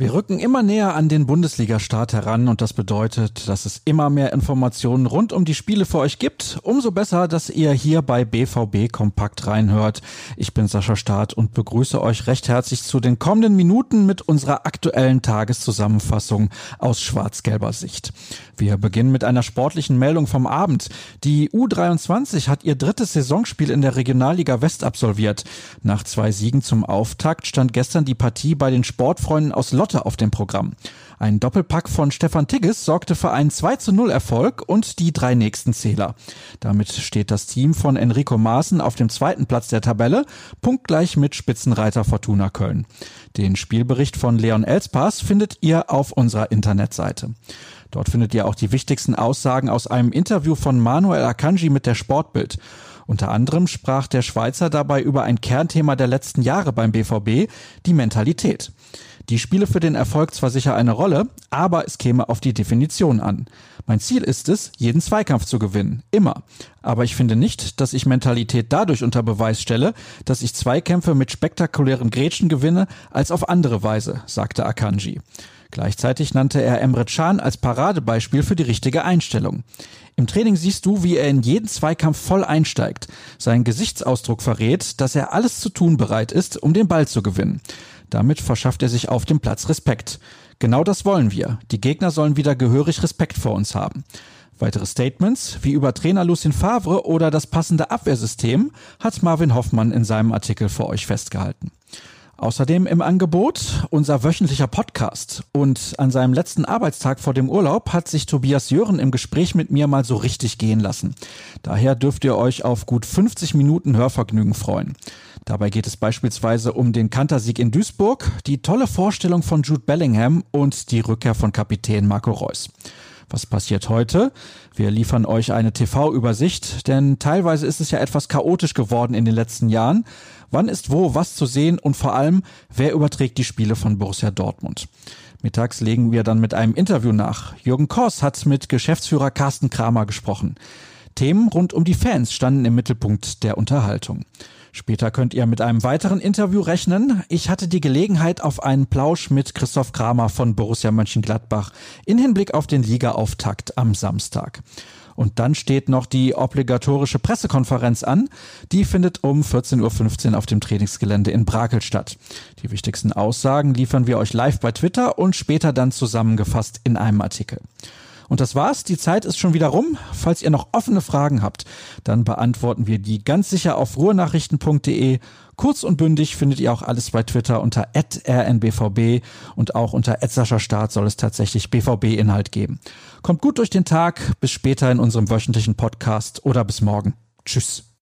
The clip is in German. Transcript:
Wir rücken immer näher an den Bundesliga-Start heran und das bedeutet, dass es immer mehr Informationen rund um die Spiele für euch gibt. Umso besser, dass ihr hier bei BVB Kompakt reinhört. Ich bin Sascha Staat und begrüße euch recht herzlich zu den kommenden Minuten mit unserer aktuellen Tageszusammenfassung aus schwarz-gelber Sicht. Wir beginnen mit einer sportlichen Meldung vom Abend. Die U23 hat ihr drittes Saisonspiel in der Regionalliga West absolviert. Nach zwei Siegen zum Auftakt stand gestern die Partie bei den Sportfreunden aus Lott Lotte auf dem Programm. Ein Doppelpack von Stefan Tigges sorgte für einen 2 zu 0 Erfolg und die drei nächsten Zähler. Damit steht das Team von Enrico Maaßen auf dem zweiten Platz der Tabelle, punktgleich mit Spitzenreiter Fortuna Köln. Den Spielbericht von Leon Elspass findet ihr auf unserer Internetseite. Dort findet ihr auch die wichtigsten Aussagen aus einem Interview von Manuel Akanji mit der Sportbild. Unter anderem sprach der Schweizer dabei über ein Kernthema der letzten Jahre beim BVB, die Mentalität. Die spiele für den Erfolg zwar sicher eine Rolle, aber es käme auf die Definition an. Mein Ziel ist es, jeden Zweikampf zu gewinnen. Immer. Aber ich finde nicht, dass ich Mentalität dadurch unter Beweis stelle, dass ich Zweikämpfe mit spektakulären Grätschen gewinne, als auf andere Weise, sagte Akanji. Gleichzeitig nannte er Emre Can als Paradebeispiel für die richtige Einstellung. Im Training siehst du, wie er in jeden Zweikampf voll einsteigt. Sein Gesichtsausdruck verrät, dass er alles zu tun bereit ist, um den Ball zu gewinnen. Damit verschafft er sich auf dem Platz Respekt. Genau das wollen wir. Die Gegner sollen wieder gehörig Respekt vor uns haben. Weitere Statements, wie über Trainer Lucien Favre oder das passende Abwehrsystem, hat Marvin Hoffmann in seinem Artikel für euch festgehalten. Außerdem im Angebot unser wöchentlicher Podcast. Und an seinem letzten Arbeitstag vor dem Urlaub hat sich Tobias Jören im Gespräch mit mir mal so richtig gehen lassen. Daher dürft ihr euch auf gut 50 Minuten Hörvergnügen freuen. Dabei geht es beispielsweise um den Kantersieg in Duisburg, die tolle Vorstellung von Jude Bellingham und die Rückkehr von Kapitän Marco Reus. Was passiert heute? Wir liefern euch eine TV-Übersicht, denn teilweise ist es ja etwas chaotisch geworden in den letzten Jahren. Wann ist wo was zu sehen und vor allem, wer überträgt die Spiele von Borussia Dortmund? Mittags legen wir dann mit einem Interview nach. Jürgen Kors hat mit Geschäftsführer Carsten Kramer gesprochen. Themen rund um die Fans standen im Mittelpunkt der Unterhaltung. Später könnt ihr mit einem weiteren Interview rechnen. Ich hatte die Gelegenheit auf einen Plausch mit Christoph Kramer von Borussia Mönchengladbach in Hinblick auf den Ligaauftakt am Samstag. Und dann steht noch die obligatorische Pressekonferenz an. Die findet um 14.15 Uhr auf dem Trainingsgelände in Brakel statt. Die wichtigsten Aussagen liefern wir euch live bei Twitter und später dann zusammengefasst in einem Artikel. Und das war's. Die Zeit ist schon wieder rum. Falls ihr noch offene Fragen habt, dann beantworten wir die ganz sicher auf ruhrnachrichten.de. Kurz und bündig findet ihr auch alles bei Twitter unter rnbvb und auch unter Start soll es tatsächlich BVB-Inhalt geben. Kommt gut durch den Tag. Bis später in unserem wöchentlichen Podcast oder bis morgen. Tschüss.